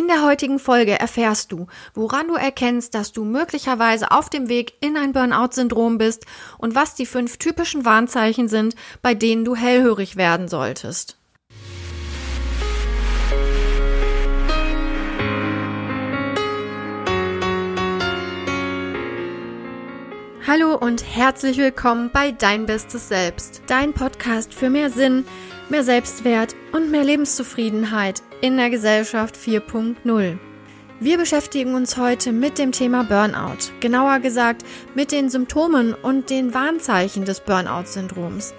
In der heutigen Folge erfährst du, woran du erkennst, dass du möglicherweise auf dem Weg in ein Burnout-Syndrom bist und was die fünf typischen Warnzeichen sind, bei denen du hellhörig werden solltest. Hallo und herzlich willkommen bei Dein Bestes Selbst, dein Podcast für mehr Sinn, mehr Selbstwert und mehr Lebenszufriedenheit in der Gesellschaft 4.0. Wir beschäftigen uns heute mit dem Thema Burnout, genauer gesagt mit den Symptomen und den Warnzeichen des Burnout-Syndroms.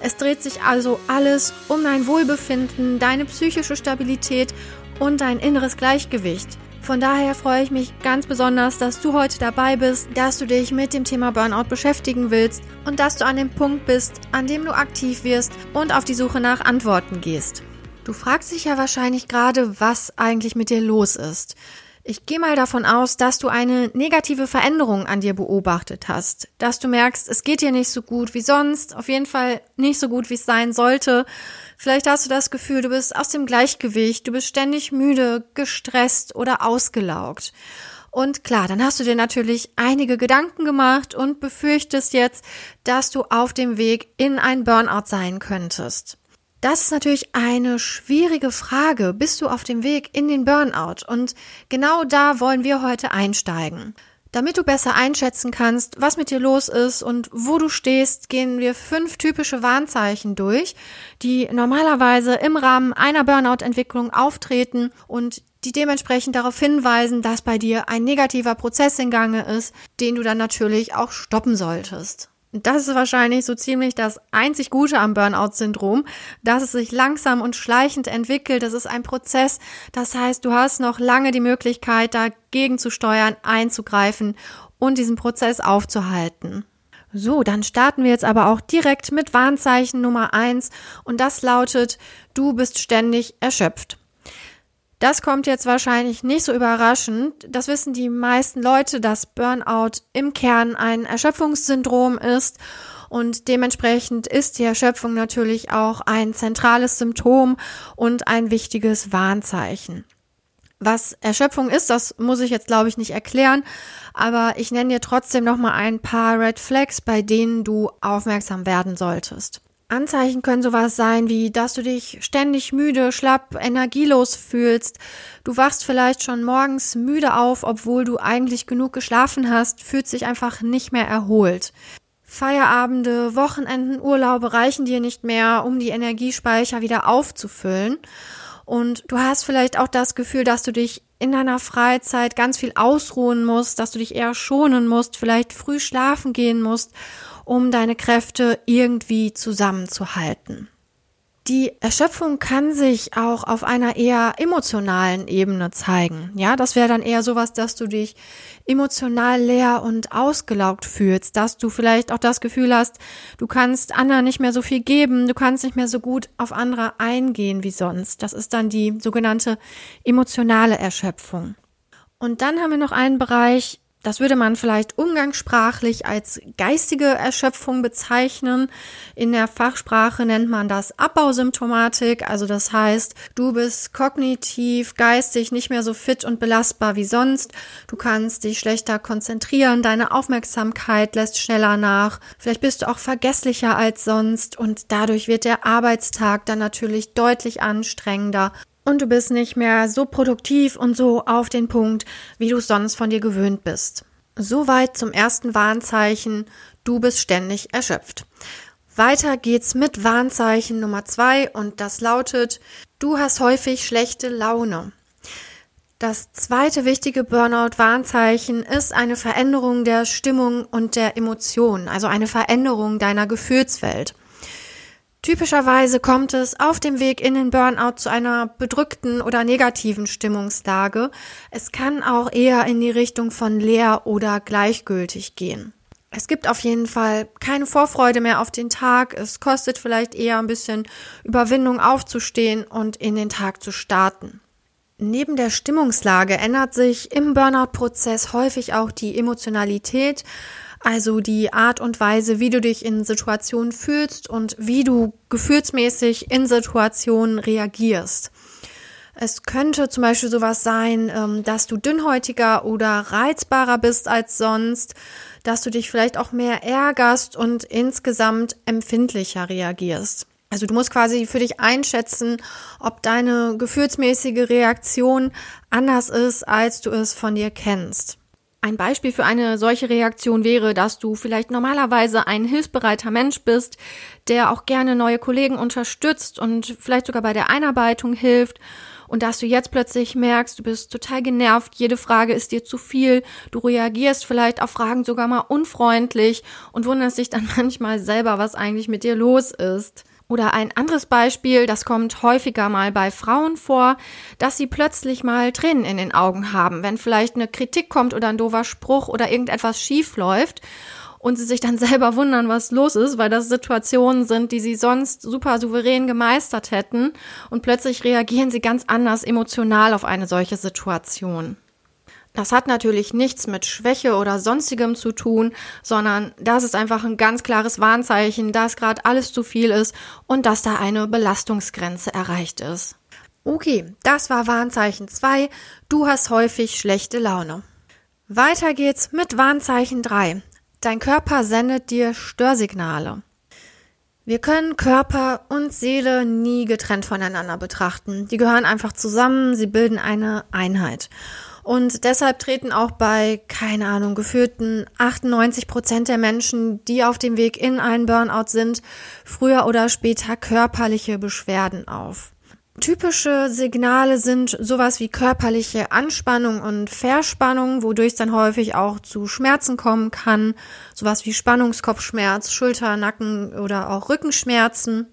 Es dreht sich also alles um dein Wohlbefinden, deine psychische Stabilität und dein inneres Gleichgewicht. Von daher freue ich mich ganz besonders, dass du heute dabei bist, dass du dich mit dem Thema Burnout beschäftigen willst und dass du an dem Punkt bist, an dem du aktiv wirst und auf die Suche nach Antworten gehst. Du fragst dich ja wahrscheinlich gerade, was eigentlich mit dir los ist. Ich gehe mal davon aus, dass du eine negative Veränderung an dir beobachtet hast, dass du merkst, es geht dir nicht so gut wie sonst, auf jeden Fall nicht so gut, wie es sein sollte. Vielleicht hast du das Gefühl, du bist aus dem Gleichgewicht, du bist ständig müde, gestresst oder ausgelaugt. Und klar, dann hast du dir natürlich einige Gedanken gemacht und befürchtest jetzt, dass du auf dem Weg in ein Burnout sein könntest. Das ist natürlich eine schwierige Frage. Bist du auf dem Weg in den Burnout? Und genau da wollen wir heute einsteigen. Damit du besser einschätzen kannst, was mit dir los ist und wo du stehst, gehen wir fünf typische Warnzeichen durch, die normalerweise im Rahmen einer Burnout-Entwicklung auftreten und die dementsprechend darauf hinweisen, dass bei dir ein negativer Prozess in Gange ist, den du dann natürlich auch stoppen solltest. Das ist wahrscheinlich so ziemlich das einzig Gute am Burnout-Syndrom, dass es sich langsam und schleichend entwickelt. Das ist ein Prozess. Das heißt, du hast noch lange die Möglichkeit, dagegen zu steuern, einzugreifen und diesen Prozess aufzuhalten. So, dann starten wir jetzt aber auch direkt mit Warnzeichen Nummer eins und das lautet, du bist ständig erschöpft. Das kommt jetzt wahrscheinlich nicht so überraschend. Das wissen die meisten Leute, dass Burnout im Kern ein Erschöpfungssyndrom ist. Und dementsprechend ist die Erschöpfung natürlich auch ein zentrales Symptom und ein wichtiges Warnzeichen. Was Erschöpfung ist, das muss ich jetzt glaube ich nicht erklären, aber ich nenne dir trotzdem noch mal ein paar Red Flags, bei denen du aufmerksam werden solltest. Anzeichen können sowas sein wie, dass du dich ständig müde, schlapp, energielos fühlst. Du wachst vielleicht schon morgens müde auf, obwohl du eigentlich genug geschlafen hast, fühlt sich einfach nicht mehr erholt. Feierabende, Wochenenden, Urlaube reichen dir nicht mehr, um die Energiespeicher wieder aufzufüllen. Und du hast vielleicht auch das Gefühl, dass du dich in deiner Freizeit ganz viel ausruhen musst, dass du dich eher schonen musst, vielleicht früh schlafen gehen musst um deine Kräfte irgendwie zusammenzuhalten. Die Erschöpfung kann sich auch auf einer eher emotionalen Ebene zeigen. Ja, das wäre dann eher sowas, dass du dich emotional leer und ausgelaugt fühlst, dass du vielleicht auch das Gefühl hast, du kannst anderen nicht mehr so viel geben, du kannst nicht mehr so gut auf andere eingehen wie sonst. Das ist dann die sogenannte emotionale Erschöpfung. Und dann haben wir noch einen Bereich, das würde man vielleicht umgangssprachlich als geistige Erschöpfung bezeichnen. In der Fachsprache nennt man das Abbausymptomatik. Also das heißt, du bist kognitiv, geistig nicht mehr so fit und belastbar wie sonst. Du kannst dich schlechter konzentrieren. Deine Aufmerksamkeit lässt schneller nach. Vielleicht bist du auch vergesslicher als sonst und dadurch wird der Arbeitstag dann natürlich deutlich anstrengender und du bist nicht mehr so produktiv und so auf den Punkt, wie du es sonst von dir gewöhnt bist. Soweit zum ersten Warnzeichen, du bist ständig erschöpft. Weiter geht's mit Warnzeichen Nummer zwei und das lautet, du hast häufig schlechte Laune. Das zweite wichtige Burnout-Warnzeichen ist eine Veränderung der Stimmung und der Emotionen, also eine Veränderung deiner Gefühlswelt. Typischerweise kommt es auf dem Weg in den Burnout zu einer bedrückten oder negativen Stimmungslage. Es kann auch eher in die Richtung von leer oder gleichgültig gehen. Es gibt auf jeden Fall keine Vorfreude mehr auf den Tag. Es kostet vielleicht eher ein bisschen Überwindung aufzustehen und in den Tag zu starten. Neben der Stimmungslage ändert sich im Burnout-Prozess häufig auch die Emotionalität, also die Art und Weise, wie du dich in Situationen fühlst und wie du gefühlsmäßig in Situationen reagierst. Es könnte zum Beispiel sowas sein, ähm, dass du dünnhäutiger oder reizbarer bist als sonst, dass du dich vielleicht auch mehr ärgerst und insgesamt empfindlicher reagierst. Also du musst quasi für dich einschätzen, ob deine gefühlsmäßige Reaktion anders ist, als du es von dir kennst. Ein Beispiel für eine solche Reaktion wäre, dass du vielleicht normalerweise ein hilfsbereiter Mensch bist, der auch gerne neue Kollegen unterstützt und vielleicht sogar bei der Einarbeitung hilft und dass du jetzt plötzlich merkst, du bist total genervt, jede Frage ist dir zu viel, du reagierst vielleicht auf Fragen sogar mal unfreundlich und wunderst dich dann manchmal selber, was eigentlich mit dir los ist. Oder ein anderes Beispiel, das kommt häufiger mal bei Frauen vor, dass sie plötzlich mal Tränen in den Augen haben, wenn vielleicht eine Kritik kommt oder ein doofer Spruch oder irgendetwas schief läuft und sie sich dann selber wundern, was los ist, weil das Situationen sind, die sie sonst super souverän gemeistert hätten und plötzlich reagieren sie ganz anders emotional auf eine solche Situation. Das hat natürlich nichts mit Schwäche oder sonstigem zu tun, sondern das ist einfach ein ganz klares Warnzeichen, dass gerade alles zu viel ist und dass da eine Belastungsgrenze erreicht ist. Okay, das war Warnzeichen 2. Du hast häufig schlechte Laune. Weiter geht's mit Warnzeichen 3. Dein Körper sendet dir Störsignale. Wir können Körper und Seele nie getrennt voneinander betrachten. Die gehören einfach zusammen, sie bilden eine Einheit. Und deshalb treten auch bei, keine Ahnung, geführten 98 Prozent der Menschen, die auf dem Weg in einen Burnout sind, früher oder später körperliche Beschwerden auf. Typische Signale sind sowas wie körperliche Anspannung und Verspannung, wodurch es dann häufig auch zu Schmerzen kommen kann, sowas wie Spannungskopfschmerz, Schulter, Nacken oder auch Rückenschmerzen.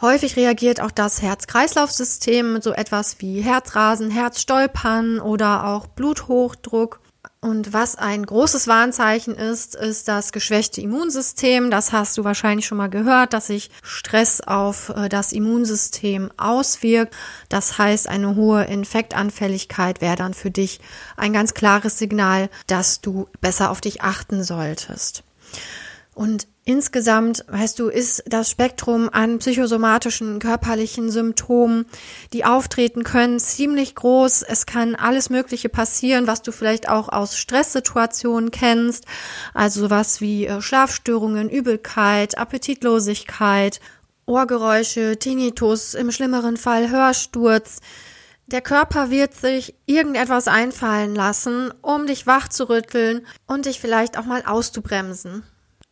Häufig reagiert auch das Herz-Kreislauf-System mit so etwas wie Herzrasen, Herzstolpern oder auch Bluthochdruck. Und was ein großes Warnzeichen ist, ist das geschwächte Immunsystem. Das hast du wahrscheinlich schon mal gehört, dass sich Stress auf äh, das Immunsystem auswirkt. Das heißt, eine hohe Infektanfälligkeit wäre dann für dich ein ganz klares Signal, dass du besser auf dich achten solltest. Und Insgesamt, weißt du, ist das Spektrum an psychosomatischen körperlichen Symptomen, die auftreten können, ziemlich groß. Es kann alles Mögliche passieren, was du vielleicht auch aus Stresssituationen kennst. Also sowas wie äh, Schlafstörungen, Übelkeit, Appetitlosigkeit, Ohrgeräusche, Tinnitus, im schlimmeren Fall Hörsturz. Der Körper wird sich irgendetwas einfallen lassen, um dich wach zu rütteln und dich vielleicht auch mal auszubremsen.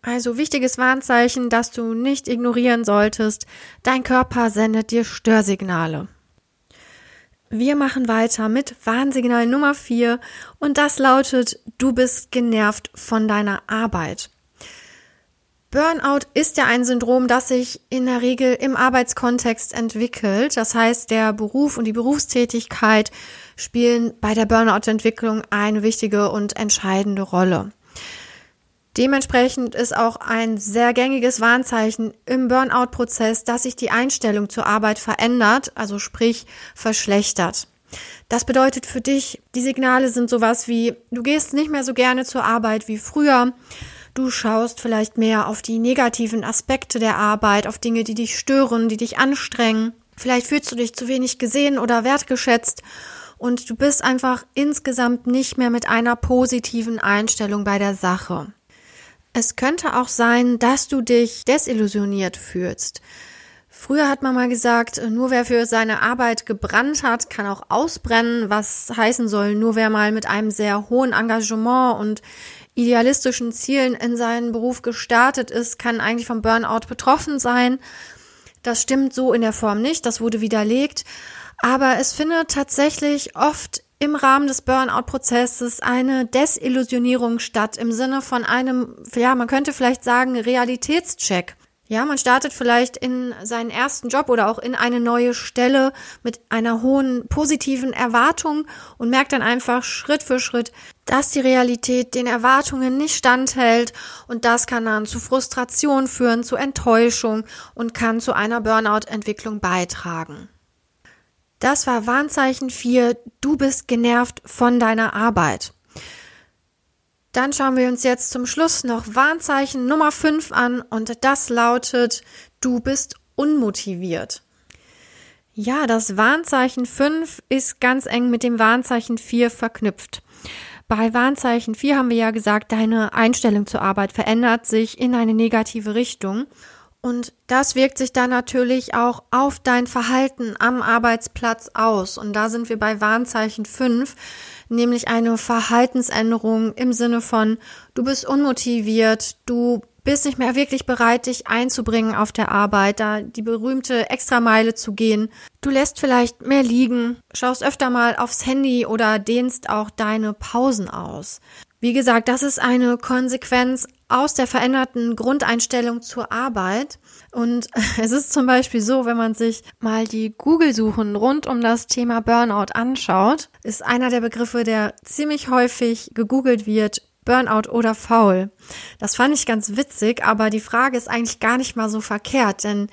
Also wichtiges Warnzeichen, das du nicht ignorieren solltest. Dein Körper sendet dir Störsignale. Wir machen weiter mit Warnsignal Nummer 4 und das lautet, du bist genervt von deiner Arbeit. Burnout ist ja ein Syndrom, das sich in der Regel im Arbeitskontext entwickelt. Das heißt, der Beruf und die Berufstätigkeit spielen bei der Burnout-Entwicklung eine wichtige und entscheidende Rolle. Dementsprechend ist auch ein sehr gängiges Warnzeichen im Burnout-Prozess, dass sich die Einstellung zur Arbeit verändert, also sprich verschlechtert. Das bedeutet für dich, die Signale sind sowas wie, du gehst nicht mehr so gerne zur Arbeit wie früher, du schaust vielleicht mehr auf die negativen Aspekte der Arbeit, auf Dinge, die dich stören, die dich anstrengen, vielleicht fühlst du dich zu wenig gesehen oder wertgeschätzt und du bist einfach insgesamt nicht mehr mit einer positiven Einstellung bei der Sache. Es könnte auch sein, dass du dich desillusioniert fühlst. Früher hat man mal gesagt, nur wer für seine Arbeit gebrannt hat, kann auch ausbrennen, was heißen soll, nur wer mal mit einem sehr hohen Engagement und idealistischen Zielen in seinen Beruf gestartet ist, kann eigentlich vom Burnout betroffen sein. Das stimmt so in der Form nicht, das wurde widerlegt. Aber es findet tatsächlich oft im Rahmen des Burnout-Prozesses eine Desillusionierung statt im Sinne von einem, ja, man könnte vielleicht sagen, Realitätscheck. Ja, man startet vielleicht in seinen ersten Job oder auch in eine neue Stelle mit einer hohen positiven Erwartung und merkt dann einfach Schritt für Schritt, dass die Realität den Erwartungen nicht standhält und das kann dann zu Frustration führen, zu Enttäuschung und kann zu einer Burnout-Entwicklung beitragen. Das war Warnzeichen 4, du bist genervt von deiner Arbeit. Dann schauen wir uns jetzt zum Schluss noch Warnzeichen Nummer 5 an und das lautet, du bist unmotiviert. Ja, das Warnzeichen 5 ist ganz eng mit dem Warnzeichen 4 verknüpft. Bei Warnzeichen 4 haben wir ja gesagt, deine Einstellung zur Arbeit verändert sich in eine negative Richtung. Und das wirkt sich dann natürlich auch auf dein Verhalten am Arbeitsplatz aus. Und da sind wir bei Warnzeichen 5, nämlich eine Verhaltensänderung im Sinne von, du bist unmotiviert, du bist nicht mehr wirklich bereit, dich einzubringen auf der Arbeit, da die berühmte Extrameile zu gehen. Du lässt vielleicht mehr liegen, schaust öfter mal aufs Handy oder dehnst auch deine Pausen aus. Wie gesagt, das ist eine Konsequenz aus der veränderten Grundeinstellung zur Arbeit. Und es ist zum Beispiel so, wenn man sich mal die Google-Suchen rund um das Thema Burnout anschaut, ist einer der Begriffe, der ziemlich häufig gegoogelt wird, Burnout oder faul. Das fand ich ganz witzig, aber die Frage ist eigentlich gar nicht mal so verkehrt, denn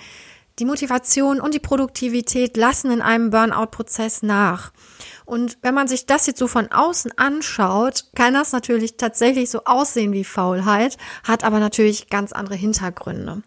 die Motivation und die Produktivität lassen in einem Burnout-Prozess nach. Und wenn man sich das jetzt so von außen anschaut, kann das natürlich tatsächlich so aussehen wie Faulheit, hat aber natürlich ganz andere Hintergründe.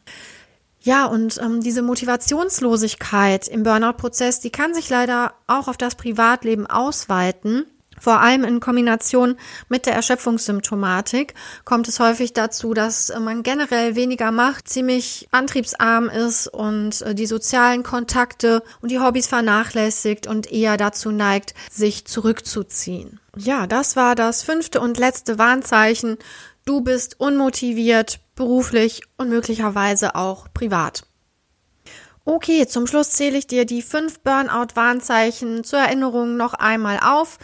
Ja, und ähm, diese Motivationslosigkeit im Burnout-Prozess, die kann sich leider auch auf das Privatleben ausweiten. Vor allem in Kombination mit der Erschöpfungssymptomatik kommt es häufig dazu, dass man generell weniger macht, ziemlich antriebsarm ist und äh, die sozialen Kontakte und die Hobbys vernachlässigt und eher dazu neigt, sich zurückzuziehen. Ja, das war das fünfte und letzte Warnzeichen. Du bist unmotiviert, beruflich und möglicherweise auch privat. Okay, zum Schluss zähle ich dir die fünf Burnout-Warnzeichen zur Erinnerung noch einmal auf.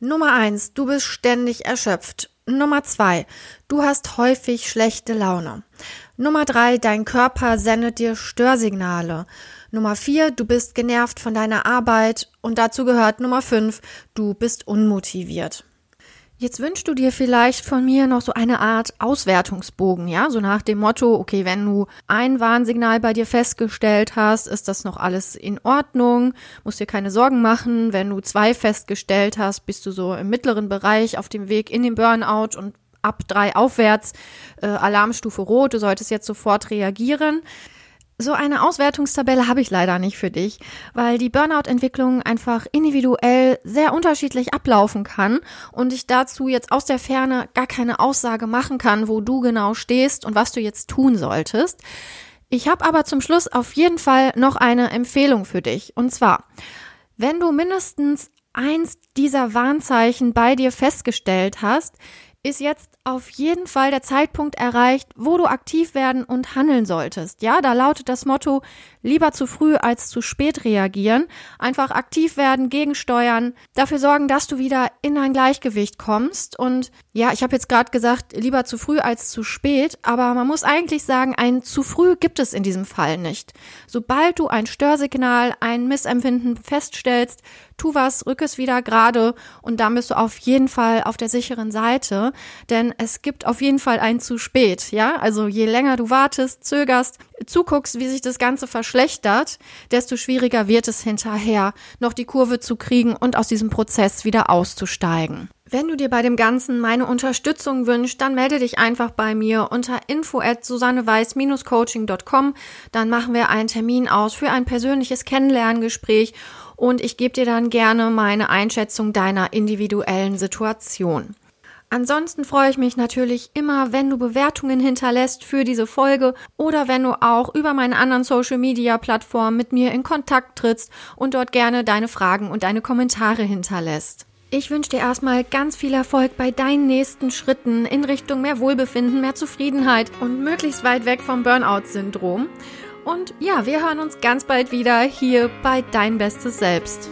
Nummer eins, du bist ständig erschöpft. Nummer zwei, du hast häufig schlechte Laune. Nummer drei, dein Körper sendet dir Störsignale. Nummer vier, du bist genervt von deiner Arbeit. Und dazu gehört Nummer fünf, du bist unmotiviert. Jetzt wünschst du dir vielleicht von mir noch so eine Art Auswertungsbogen, ja, so nach dem Motto, okay, wenn du ein Warnsignal bei dir festgestellt hast, ist das noch alles in Ordnung, musst dir keine Sorgen machen. Wenn du zwei festgestellt hast, bist du so im mittleren Bereich auf dem Weg in den Burnout und ab drei aufwärts, äh, Alarmstufe rot, du solltest jetzt sofort reagieren. So eine Auswertungstabelle habe ich leider nicht für dich, weil die Burnout-Entwicklung einfach individuell sehr unterschiedlich ablaufen kann und ich dazu jetzt aus der Ferne gar keine Aussage machen kann, wo du genau stehst und was du jetzt tun solltest. Ich habe aber zum Schluss auf jeden Fall noch eine Empfehlung für dich. Und zwar, wenn du mindestens eins dieser Warnzeichen bei dir festgestellt hast, ist jetzt auf jeden Fall der Zeitpunkt erreicht, wo du aktiv werden und handeln solltest. Ja, da lautet das Motto, lieber zu früh als zu spät reagieren. Einfach aktiv werden, gegensteuern, dafür sorgen, dass du wieder in ein Gleichgewicht kommst. Und ja, ich habe jetzt gerade gesagt, lieber zu früh als zu spät, aber man muss eigentlich sagen, ein zu früh gibt es in diesem Fall nicht. Sobald du ein Störsignal, ein Missempfinden feststellst, tu was, rück es wieder gerade und dann bist du auf jeden Fall auf der sicheren Seite, denn es gibt auf jeden Fall ein zu spät, ja? Also je länger du wartest, zögerst, zuguckst, wie sich das Ganze verschlechtert, desto schwieriger wird es hinterher, noch die Kurve zu kriegen und aus diesem Prozess wieder auszusteigen. Wenn du dir bei dem Ganzen meine Unterstützung wünschst, dann melde dich einfach bei mir unter info at susanneweiß-coaching.com. Dann machen wir einen Termin aus für ein persönliches Kennenlerngespräch und ich gebe dir dann gerne meine Einschätzung deiner individuellen Situation. Ansonsten freue ich mich natürlich immer, wenn du Bewertungen hinterlässt für diese Folge oder wenn du auch über meine anderen Social Media Plattformen mit mir in Kontakt trittst und dort gerne deine Fragen und deine Kommentare hinterlässt. Ich wünsche dir erstmal ganz viel Erfolg bei deinen nächsten Schritten in Richtung mehr Wohlbefinden, mehr Zufriedenheit und möglichst weit weg vom Burnout-Syndrom. Und ja, wir hören uns ganz bald wieder hier bei Dein Bestes Selbst.